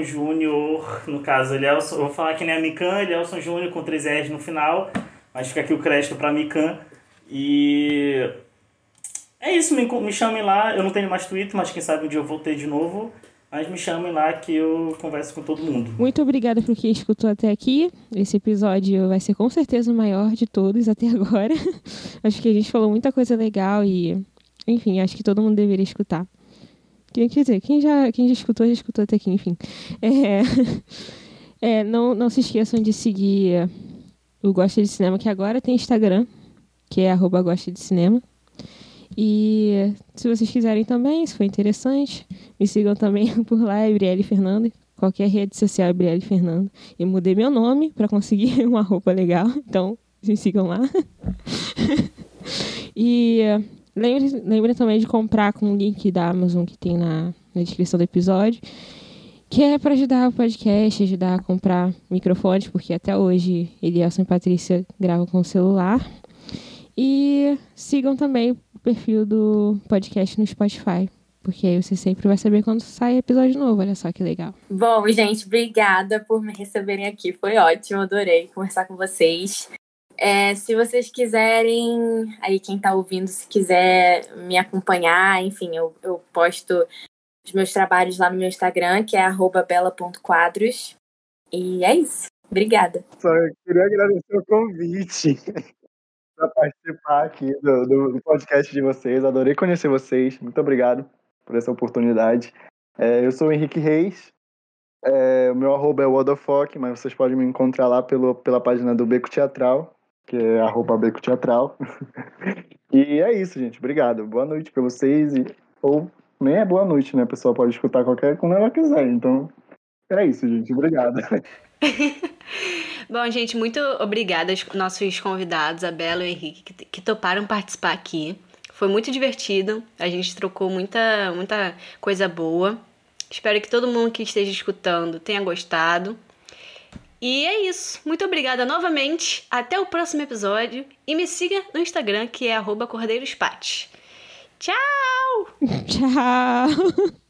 Júnior. No caso, Elielson, vou falar que nem a Mikan, Elielson Júnior com três R's no final. Mas fica aqui o crédito para Mikan. E é isso, me, me chamem lá. Eu não tenho mais Twitter, mas quem sabe um dia eu vou ter de novo. Mas me chamem lá que eu converso com todo mundo. Muito obrigada por quem escutou até aqui. Esse episódio vai ser com certeza o maior de todos até (laughs) agora. acho que a gente falou muita coisa legal e, enfim, acho que todo mundo deveria escutar. Quer dizer, quem já, quem já escutou, já escutou até aqui, enfim. É, (laughs) é, não, não se esqueçam de seguir o Gosta de Cinema, que agora tem Instagram, que é arroba Gosta de Cinema. E se vocês quiserem também, se for interessante, me sigam também (laughs) por lá, Brielle Fernando. Qualquer rede social é Brielle Fernando. Eu mudei meu nome para conseguir (laughs) uma roupa legal, então me sigam lá. (laughs) e lembre, lembre também de comprar com o link da Amazon que tem na, na descrição do episódio, que é para ajudar o podcast, ajudar a comprar microfones, porque até hoje Elielson e Patrícia gravam com o celular. E sigam também o perfil do podcast no Spotify, porque aí você sempre vai saber quando sai episódio novo. Olha só que legal. Bom, gente, obrigada por me receberem aqui. Foi ótimo, adorei conversar com vocês. É, se vocês quiserem, aí quem tá ouvindo, se quiser me acompanhar, enfim, eu, eu posto os meus trabalhos lá no meu Instagram, que é arroba bela.quadros. E é isso. Obrigada. Só queria agradecer o convite (laughs) para participar aqui do, do, podcast de vocês. Adorei conhecer vocês. Muito obrigado por essa oportunidade. É, eu sou o Henrique Reis. É, o meu arroba é Wodofoc, mas vocês podem me encontrar lá pelo, pela página do Beco Teatral, que é arroba Beco Teatral. (laughs) e é isso, gente. Obrigado. Boa noite para vocês. E, ou nem é boa noite, né? A pessoa pode escutar qualquer quando ela quiser. Então, é isso, gente. Obrigado. (laughs) Bom, gente, muito obrigada aos nossos convidados, a Bela e o Henrique, que, toparam participar aqui. Foi muito divertido. A gente trocou muita, muita coisa boa. Espero que todo mundo que esteja escutando tenha gostado. E é isso. Muito obrigada novamente. Até o próximo episódio. E me siga no Instagram, que é arroba cordeirospat. Tchau! (laughs) Tchau!